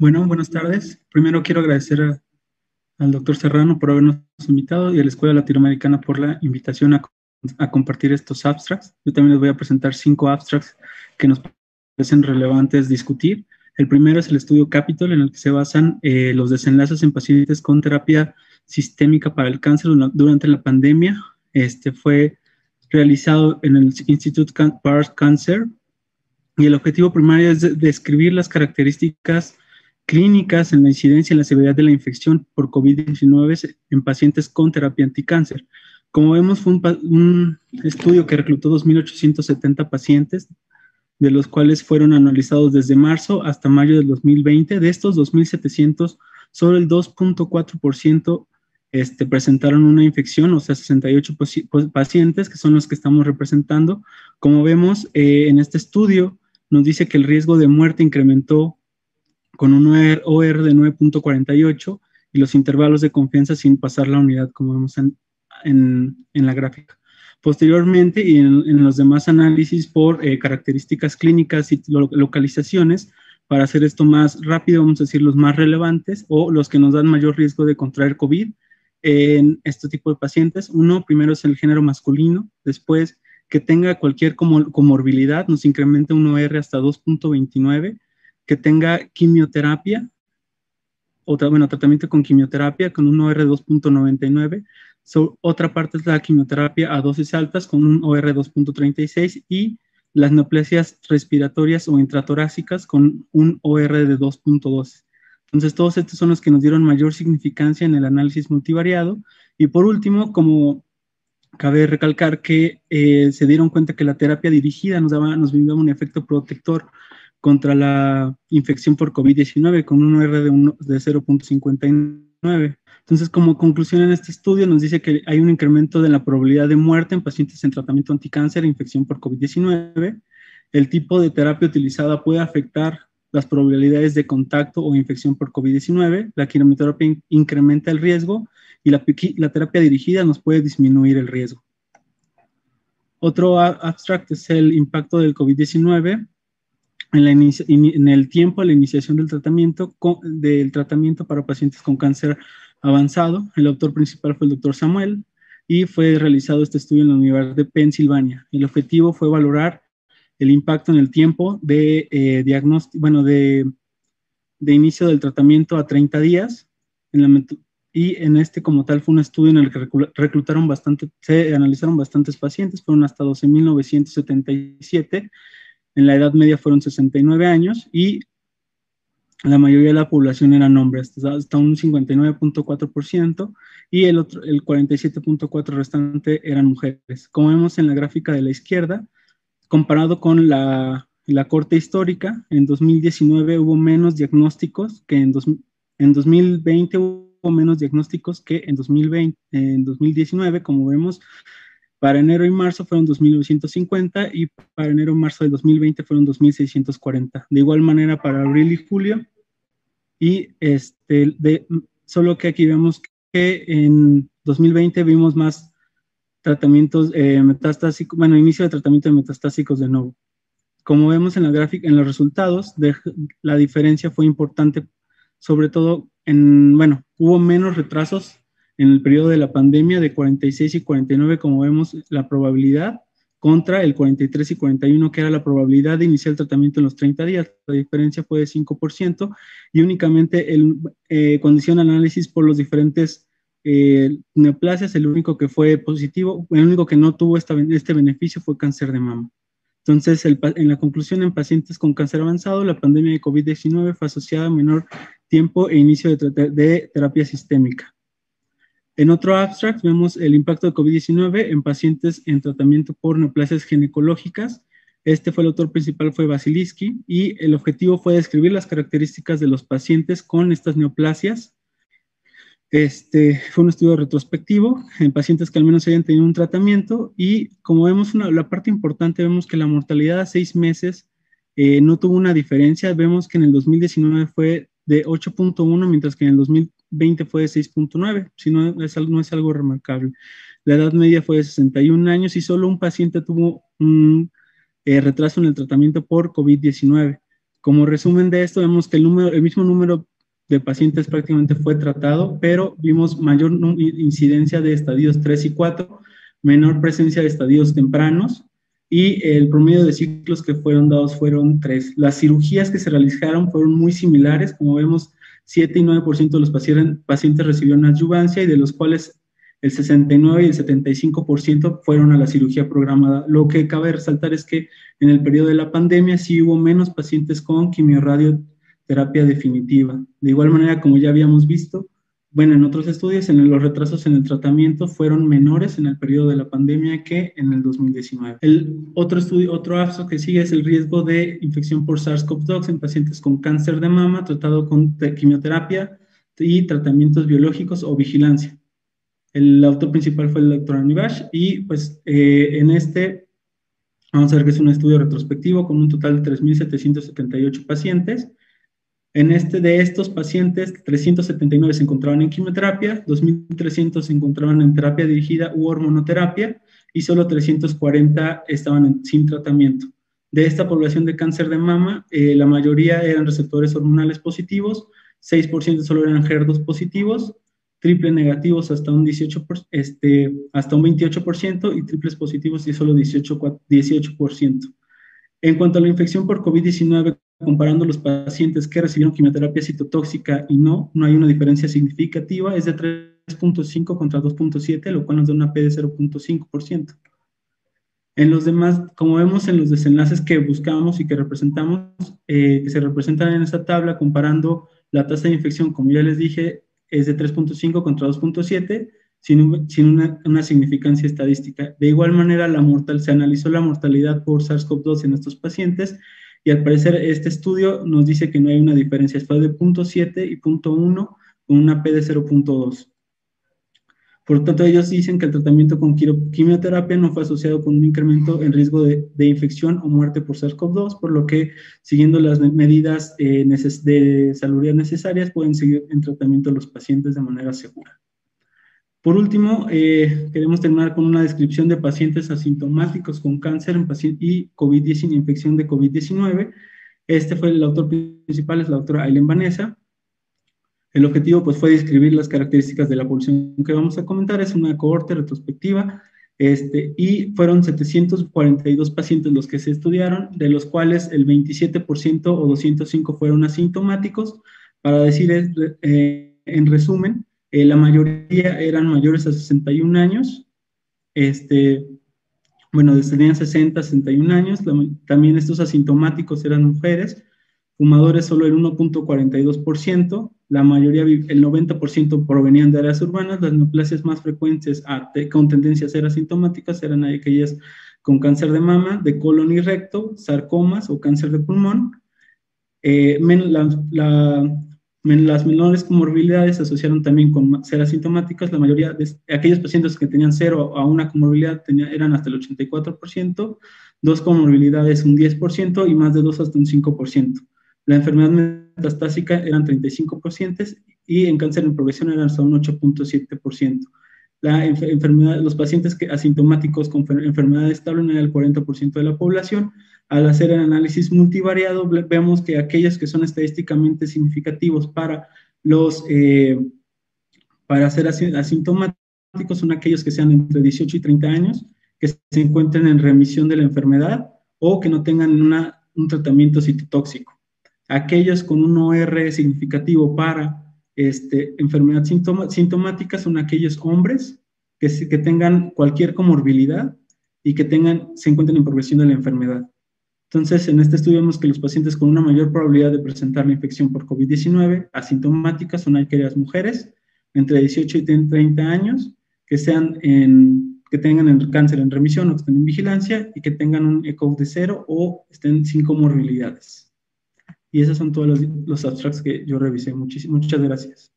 Bueno, buenas tardes. Primero quiero agradecer al doctor Serrano por habernos invitado y a la Escuela Latinoamericana por la invitación a, a, compartir estos abstracts. Yo también les voy a presentar cinco abstracts que nos parecen relevantes discutir. El primero es el estudio Capitol, en el que se basan eh, los desenlaces en pacientes con terapia sistémica para el cáncer durante la pandemia. Este fue realizado en el Institute Paris Cancer y el objetivo primario es describir las características clínicas en la incidencia y la severidad de la infección por COVID-19 en pacientes con terapia anticáncer. Como vemos, fue un, estudio que reclutó 2.870 pacientes, de los cuales fueron analizados desde marzo hasta mayo del 2020. De estos 2.700, solo el 2.4% este, presentaron una infección, o sea, 68 pacientes, que son los que estamos representando. Como vemos eh, en este estudio, nos dice que el riesgo de muerte incrementó con un OR de 9.48 y los intervalos de confianza sin pasar la unidad, como vemos en, la gráfica. Posteriormente, y en, los demás análisis por eh, características clínicas y localizaciones, para hacer esto más rápido, vamos a decir los más relevantes o los que nos dan mayor riesgo de contraer COVID en este tipo de pacientes. Uno, primero es el género masculino, después que tenga cualquier comorbilidad, nos incrementa un OR hasta 2.29, que tenga quimioterapia, otra, bueno, tratamiento con quimioterapia con un OR 2.99. otra parte es la quimioterapia a dosis altas con un OR 2.36 y las neoplasias respiratorias o intratorácicas con un OR de 2.2. Entonces, todos estos son los que nos dieron mayor significancia en el análisis multivariado. Y por último, como cabe recalcar que eh, se dieron cuenta que la terapia dirigida nos, daba, nos brindaba un efecto protector contra la infección por COVID-19 con un R de, de 0.59. Entonces, como conclusión en este estudio, nos dice que hay un incremento de la probabilidad de muerte en pacientes en tratamiento anticáncer e infección por COVID-19. El tipo de terapia utilizada puede afectar las probabilidades de contacto o infección por COVID-19. La quimioterapia incrementa el riesgo y la, la terapia dirigida nos puede disminuir el riesgo. Otro abstract es el impacto del COVID-19 en, el tiempo a la iniciación del tratamiento, del tratamiento para pacientes con cáncer avanzado. El autor principal fue el doctor Samuel y fue realizado este estudio en la Universidad de Pensilvania. El objetivo fue valorar el impacto en el tiempo de eh, diagnóstico, bueno, de, de, inicio del tratamiento a 30 días. En la, y en este como tal fue un estudio en el que reclutaron bastante, se analizaron bastantes pacientes, fueron hasta 12.977 en la Edad Media fueron 69 años y la mayoría de la población eran hombres, hasta un 59.4%, y el, otro, el 47.4% restante eran mujeres. Como vemos en la gráfica de la izquierda, comparado con la, la corte histórica, en 2019 hubo menos diagnósticos que en, en 2020 hubo menos diagnósticos que en, 2020, en 2019, como vemos, para enero y marzo fueron 2.950 y para enero y marzo de 2020 fueron 2.640. De igual manera para abril y julio. Y este, de, solo que aquí vemos que en 2020 vimos más tratamientos eh, metastásicos, bueno, inicio de tratamiento de metastásicos de nuevo. Como vemos en la gráfica, en los resultados, de, la diferencia fue importante, sobre todo en, bueno, hubo menos retrasos en el periodo de la pandemia de 46 y 49, como vemos, la probabilidad contra el 43 y 41, que era la probabilidad de iniciar el tratamiento en los 30 días. La diferencia fue de 5% y únicamente el eh, condición análisis por los diferentes eh, neoplasias, el único que fue positivo, el único que no tuvo esta, este beneficio fue cáncer de mama. Entonces, en la conclusión, en pacientes con cáncer avanzado, la pandemia de COVID-19 fue asociada a menor tiempo e inicio de terapia sistémica. En otro abstract vemos el impacto de COVID-19 en pacientes en tratamiento por neoplasias ginecológicas. Este fue el autor principal, fue Basiliski, y el objetivo fue describir las características de los pacientes con estas neoplasias. Este fue un estudio retrospectivo en pacientes que al menos hayan tenido un tratamiento y como vemos la parte importante, vemos que la mortalidad a seis meses eh, no tuvo una diferencia. Vemos que en el 2019 fue de 8.1, mientras que en el 2020 fue de 6.9, si no es, es algo remarcable. La edad media fue de 61 años y solo un paciente tuvo un eh, retraso en el tratamiento por COVID-19. Como resumen de esto, vemos que el, número, el mismo número de pacientes prácticamente fue tratado, pero vimos mayor incidencia de estadios 3 y 4, menor presencia de estadios tempranos y el promedio de ciclos que fueron dados fueron 3. Las cirugías que se realizaron fueron muy similares, como vemos, 7 y 9% de los pacientes, pacientes recibieron adyuvancia y de los cuales el 69 y el 75% fueron a la cirugía programada. Lo que cabe resaltar es que en el periodo de la pandemia sí hubo menos pacientes con quimioradioterapia definitiva. De igual manera, como ya habíamos visto, bueno, en otros estudios, en los retrasos en el tratamiento fueron menores en el periodo de la pandemia que en el 2019. El otro estudio, otro aspecto que sigue es el riesgo de infección por SARS-CoV-2 en pacientes con cáncer de mama tratado con quimioterapia y tratamientos biológicos o vigilancia. El autor principal fue el doctor Anibash y pues eh, en este vamos a ver que es un estudio retrospectivo con un total de 3.778 pacientes en este de estos pacientes, 379 se encontraban en quimioterapia, 2.300 se encontraban en terapia dirigida u hormonoterapia y solo 340 estaban sin tratamiento. De esta población de cáncer de mama, eh, la mayoría eran receptores hormonales positivos, 6% solo eran HER2 positivos, triple negativos hasta un, 18 este, hasta un 28% y triples positivos y solo 18%, 18%. En cuanto a la infección por COVID-19, comparando los pacientes que recibieron quimioterapia citotóxica y no, no hay una diferencia significativa, es de 3.5 contra 2.7, lo cual nos da una P de 0.5%. En los demás, como vemos en los desenlaces que buscamos y que representamos, eh, que se representan en esta tabla, comparando la tasa de infección, como ya les dije, es de 3.5 contra 2.7, sin, sin una, una, significancia estadística. De igual manera, la mortal, se analizó la mortalidad por SARS-CoV-2 en estos pacientes y al parecer este estudio nos dice que no hay una diferencia, fue de 0.7 y 0.1 con una P de 0.2. Por lo tanto, ellos dicen que el tratamiento con quimioterapia no fue asociado con un incremento en riesgo de, de infección o muerte por SARS-CoV-2, por lo que, siguiendo las medidas eh, de salud necesarias, pueden seguir en tratamiento los pacientes de manera segura. Por último, eh, queremos terminar con una descripción de pacientes asintomáticos con cáncer en y COVID-19, infección de COVID-19. Este fue el autor principal, es la doctora Aileen Vanessa. El objetivo pues, fue describir las características de la población que vamos a comentar. Es una cohorte retrospectiva este, y fueron 742 pacientes los que se estudiaron, de los cuales el 27% o 205 fueron asintomáticos. Para decir eh, en resumen, eh, la mayoría eran mayores a 61 años, este, bueno, tenían 60, 61 años, también estos asintomáticos eran mujeres, fumadores solo el 1.42%, la mayoría, el 90% provenían de áreas urbanas, las neoplasias más frecuentes con tendencias a ser asintomáticas eran aquellas con cáncer de mama, de colon y recto, sarcomas o cáncer de pulmón. Eh, la, las menores comorbilidades se asociaron también con ser asintomáticas. La mayoría de aquellos pacientes que tenían cero a una comorbilidad eran hasta el 84%, dos comorbilidades un 10% y más de dos hasta un 5%. La enfermedad metastásica eran 35% y en cáncer en progresión eran hasta un 8.7%. La enfermedad, los pacientes que, asintomáticos con enfermedad estable eran el 40% de la población al hacer el análisis multivariado, vemos que aquellos que son estadísticamente significativos para los, eh, para ser asintomáticos son aquellos que sean entre 18 y 30 años, que se encuentren en remisión de la enfermedad o que no tengan un tratamiento citotóxico. Aquellos con un OR significativo para este, enfermedad sintomática son aquellos hombres que, tengan cualquier comorbilidad y que tengan, se encuentren en progresión de la enfermedad. Entonces, en este estudio vemos que los pacientes con una mayor probabilidad de presentar la infección por COVID-19 asintomáticas son aquellas mujeres entre 18 y 30 años que, tengan el cáncer en remisión o que estén en vigilancia y que tengan un ECO de cero o estén sin comorbilidades. Y esos son todos los, los abstracts que yo revisé. muchas gracias.